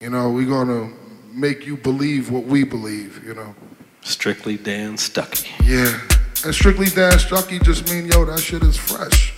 You know, we're gonna make you believe what we believe. You know. Strictly Dan Stuckey. Yeah. And strictly Dan Stuckey just mean yo that shit is fresh.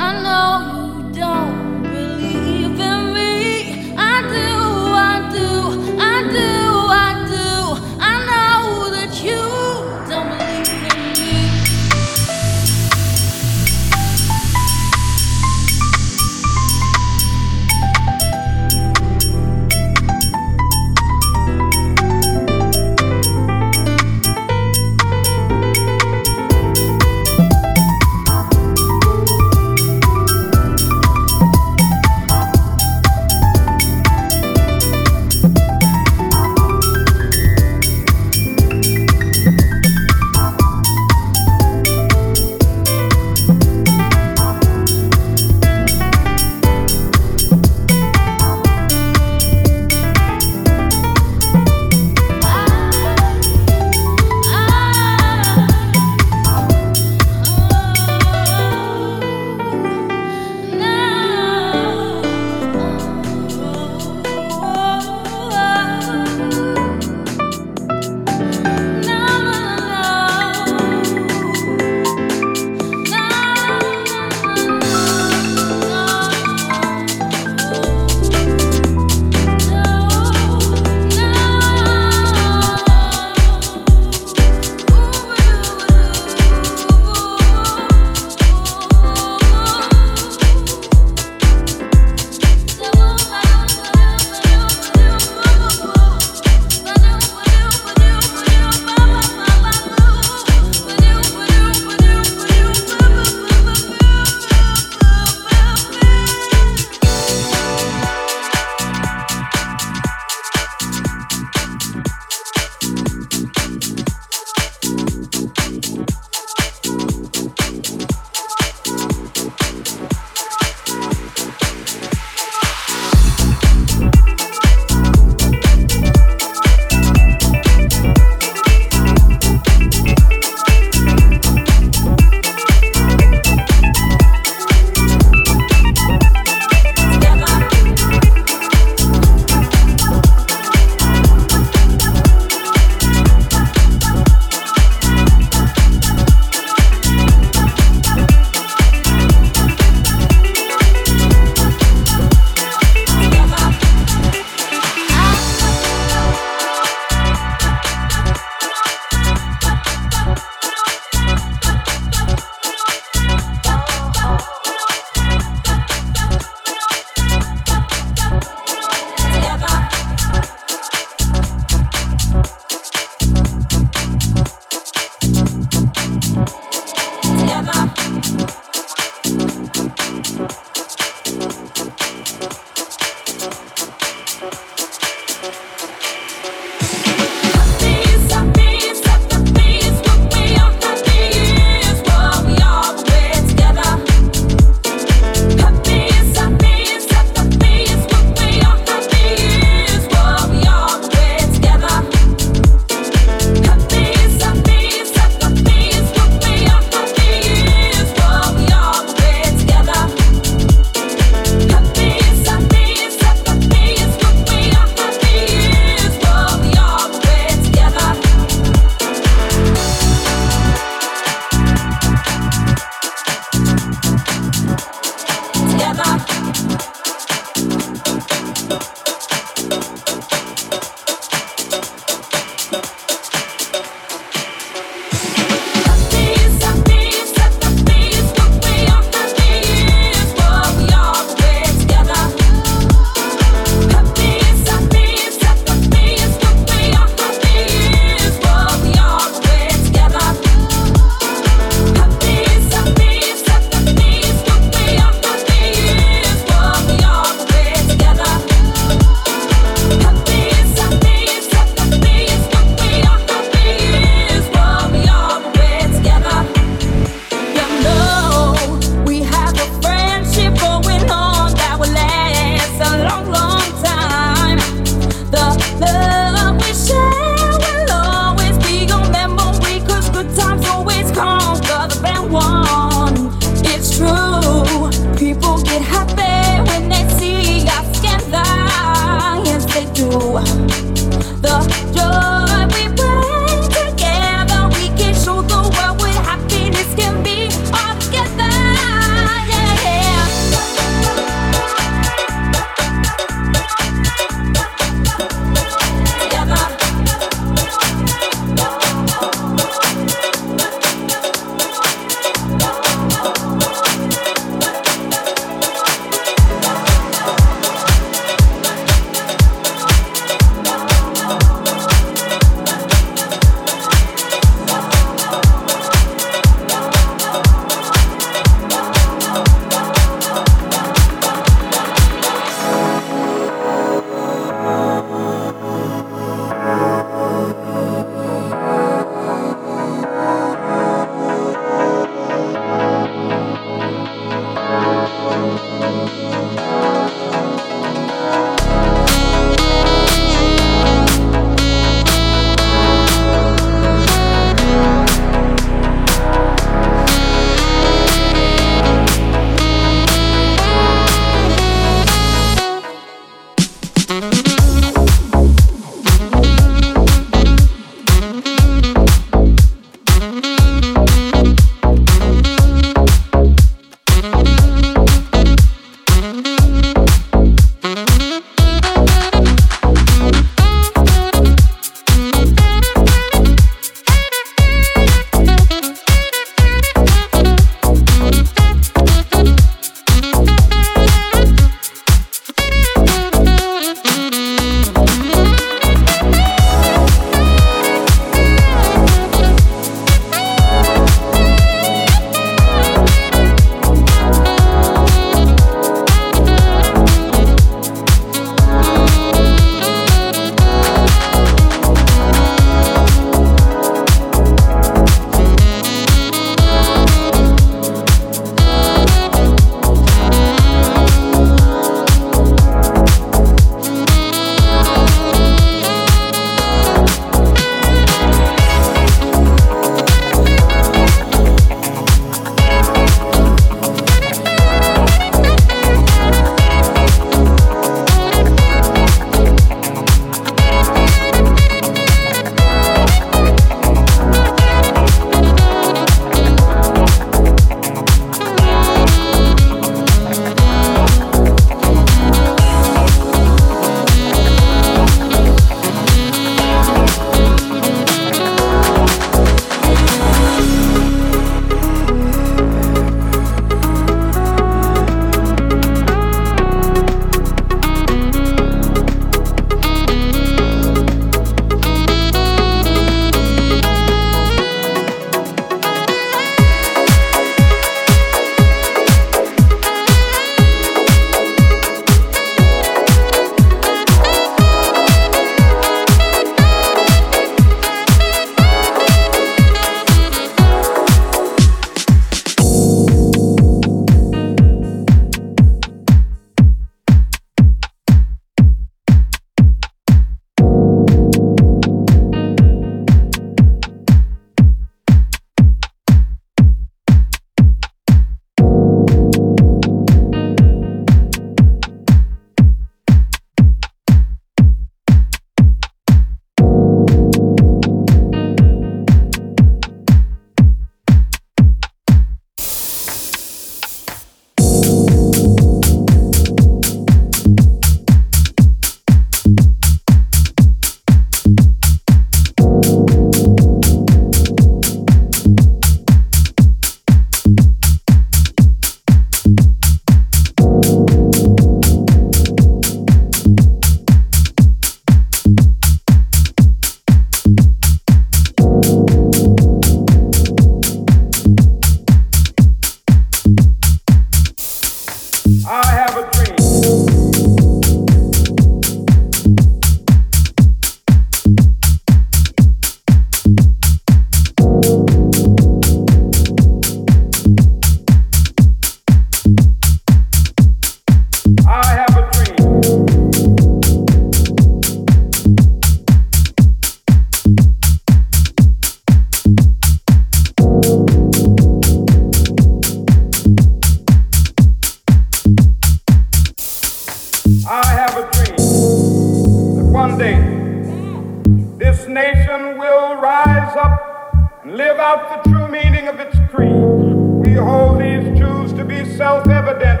nation will rise up and live out the true meaning of its creed. We hold these truths to be self evident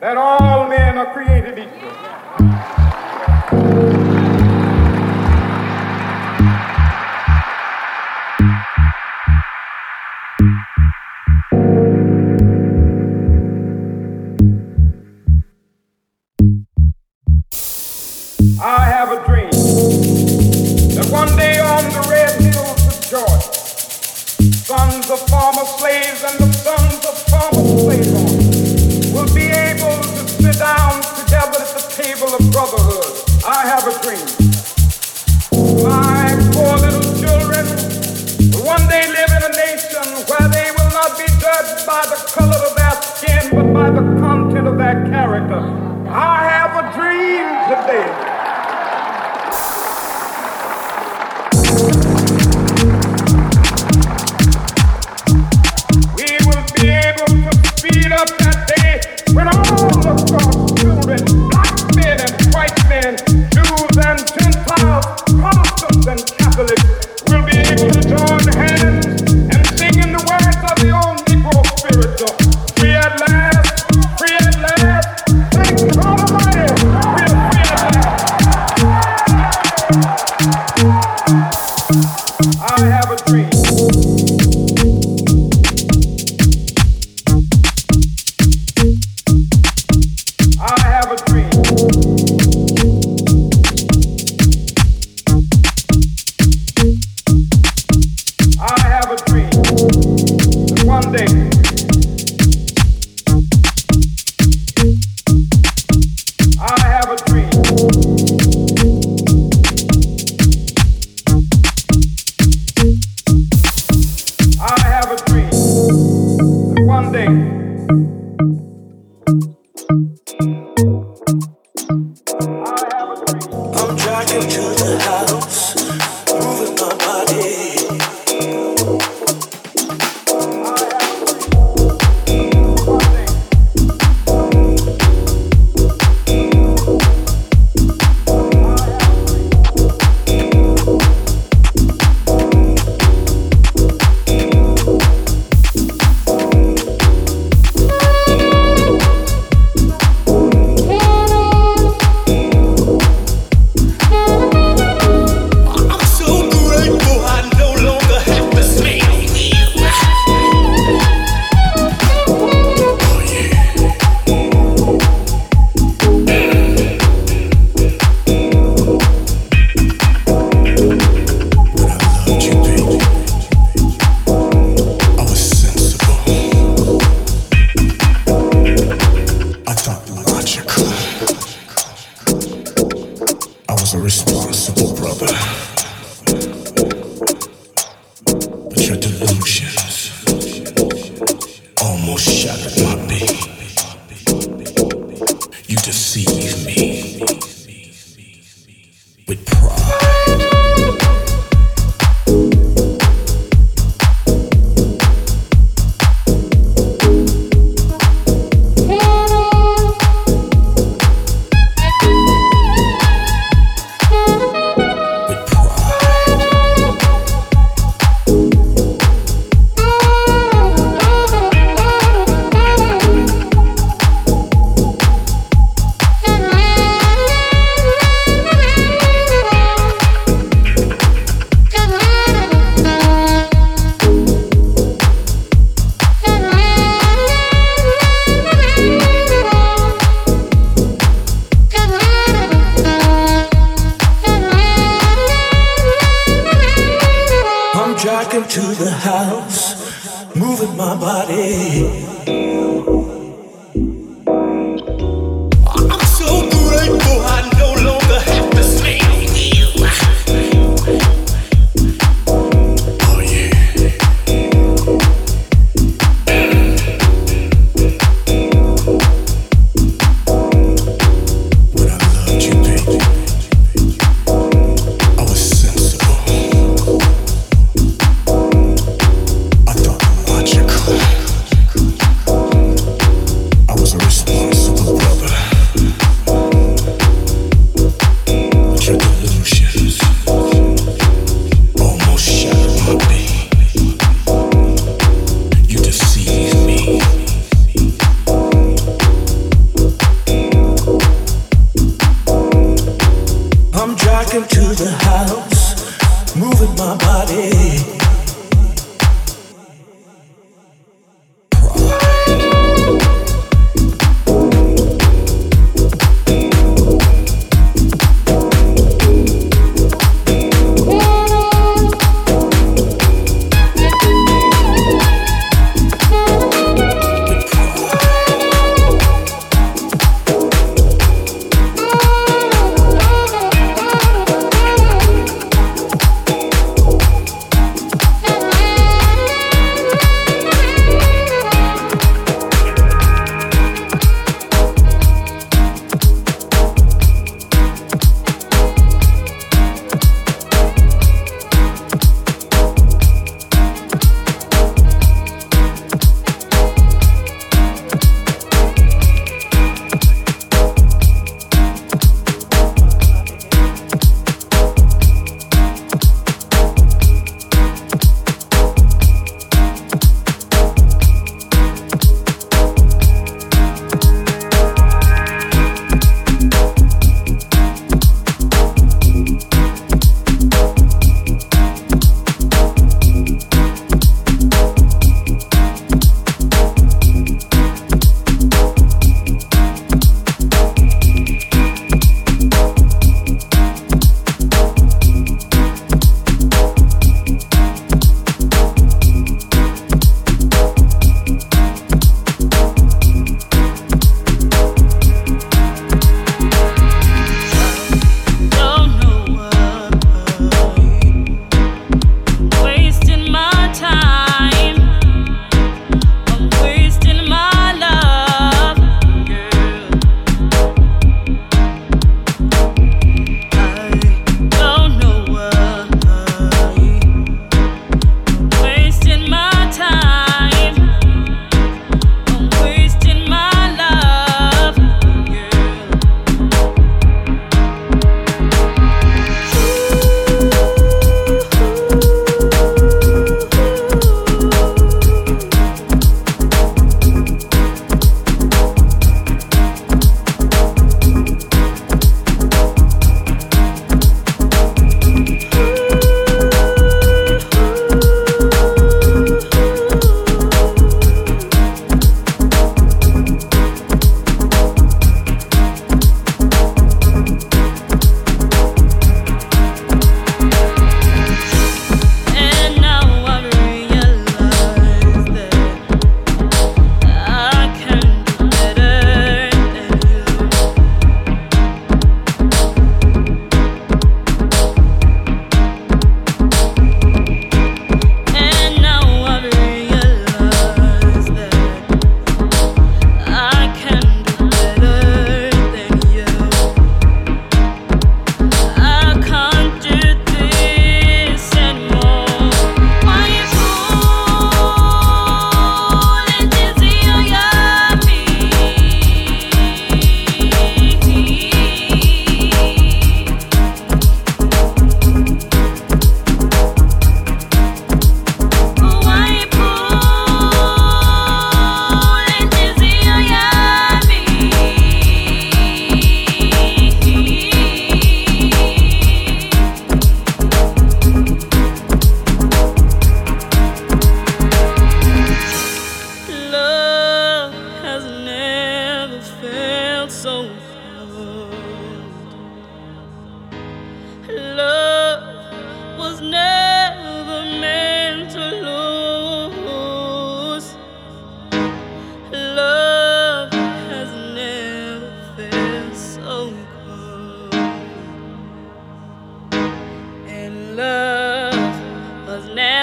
that all men are created equal. Sunday.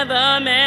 never met.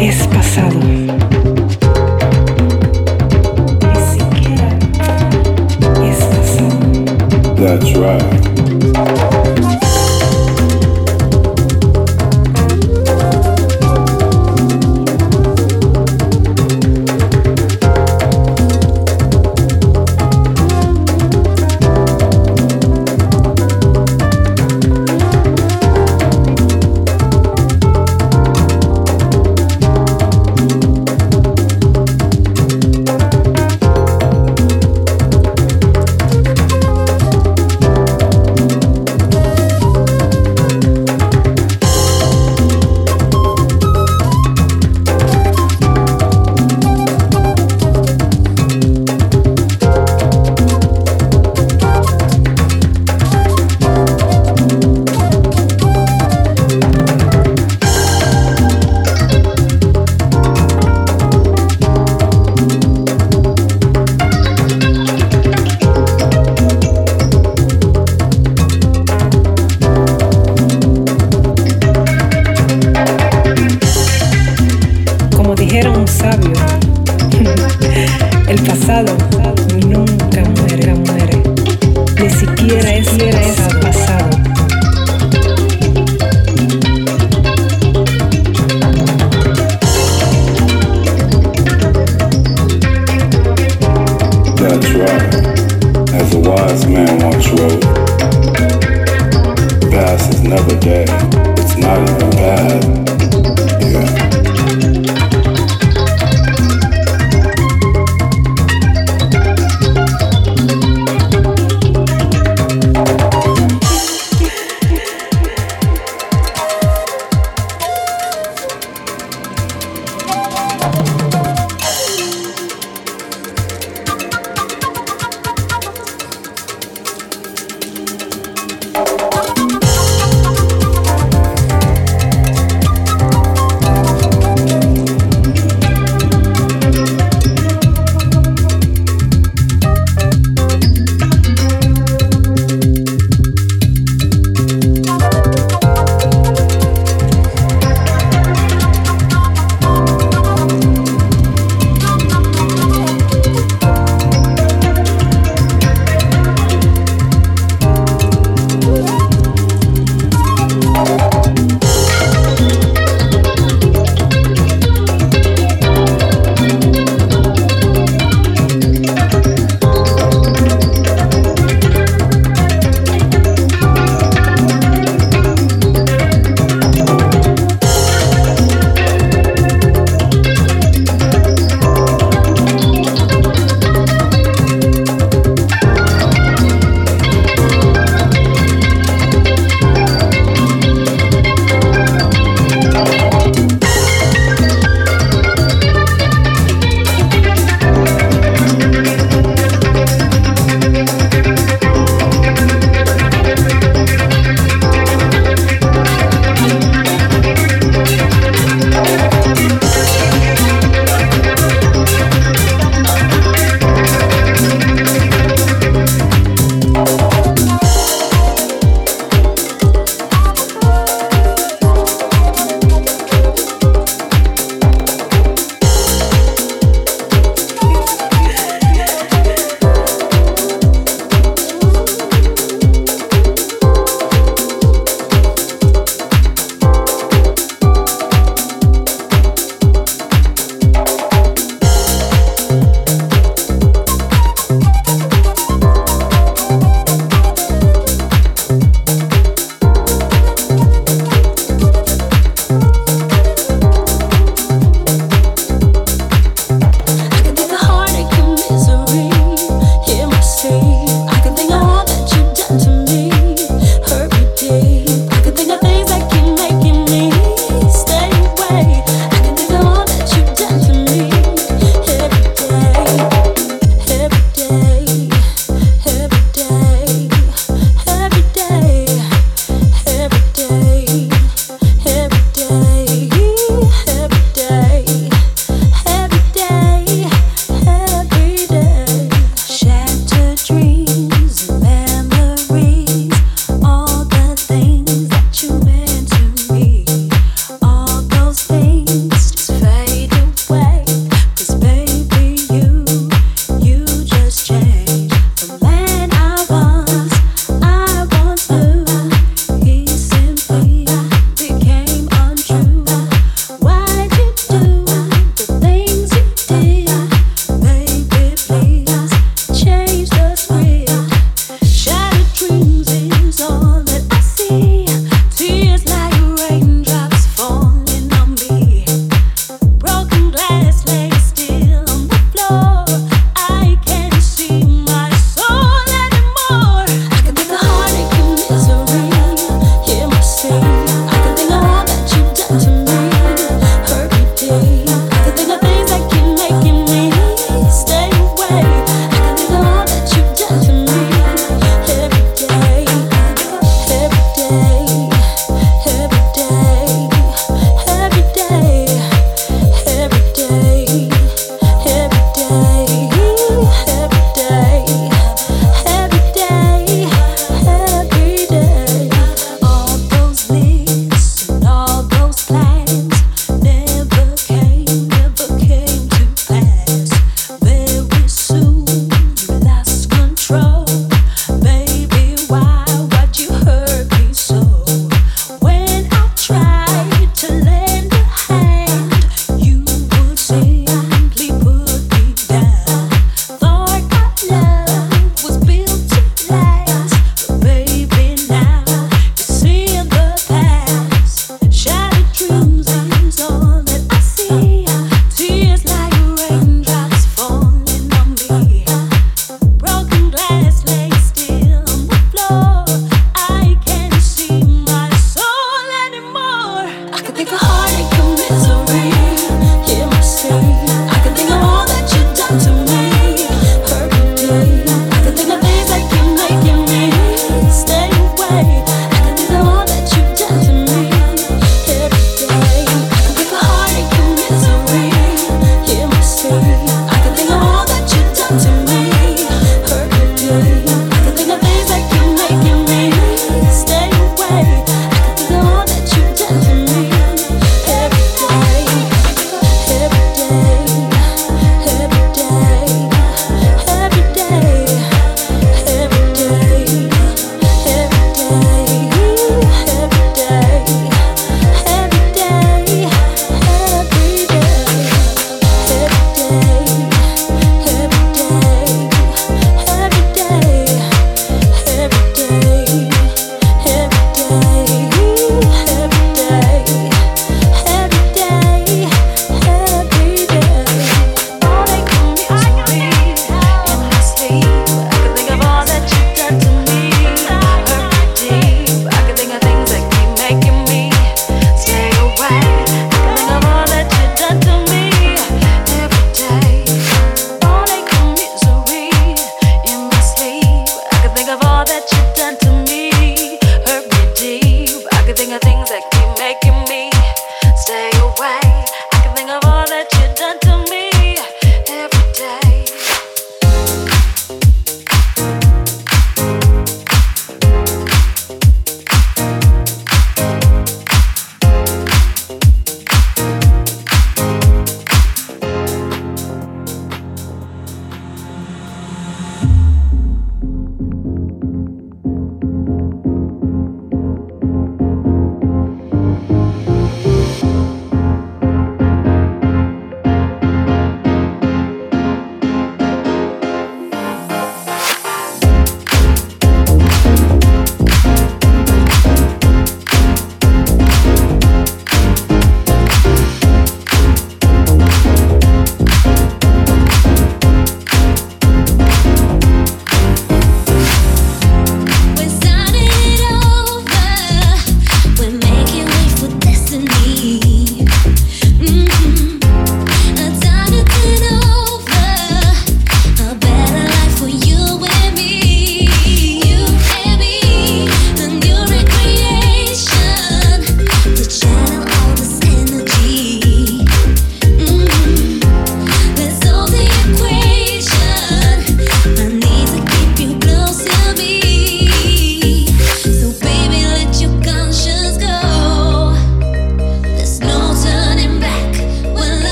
es pasado. Ni siquiera es pasado. That's right.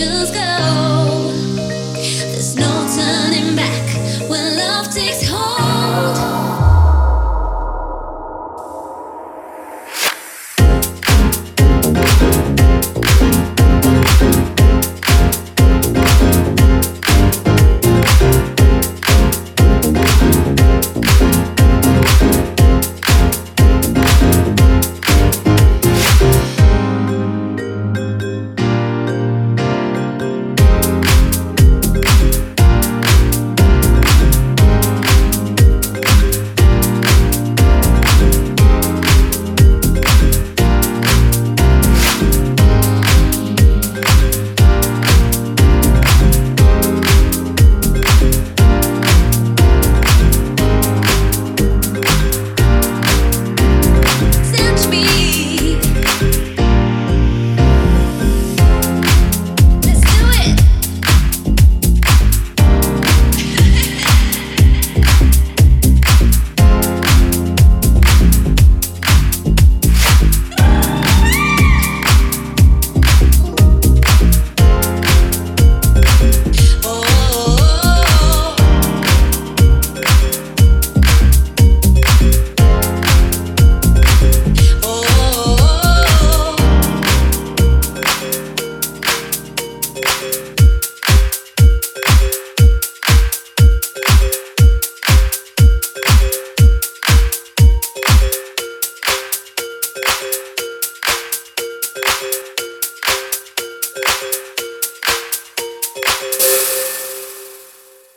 Conscience go.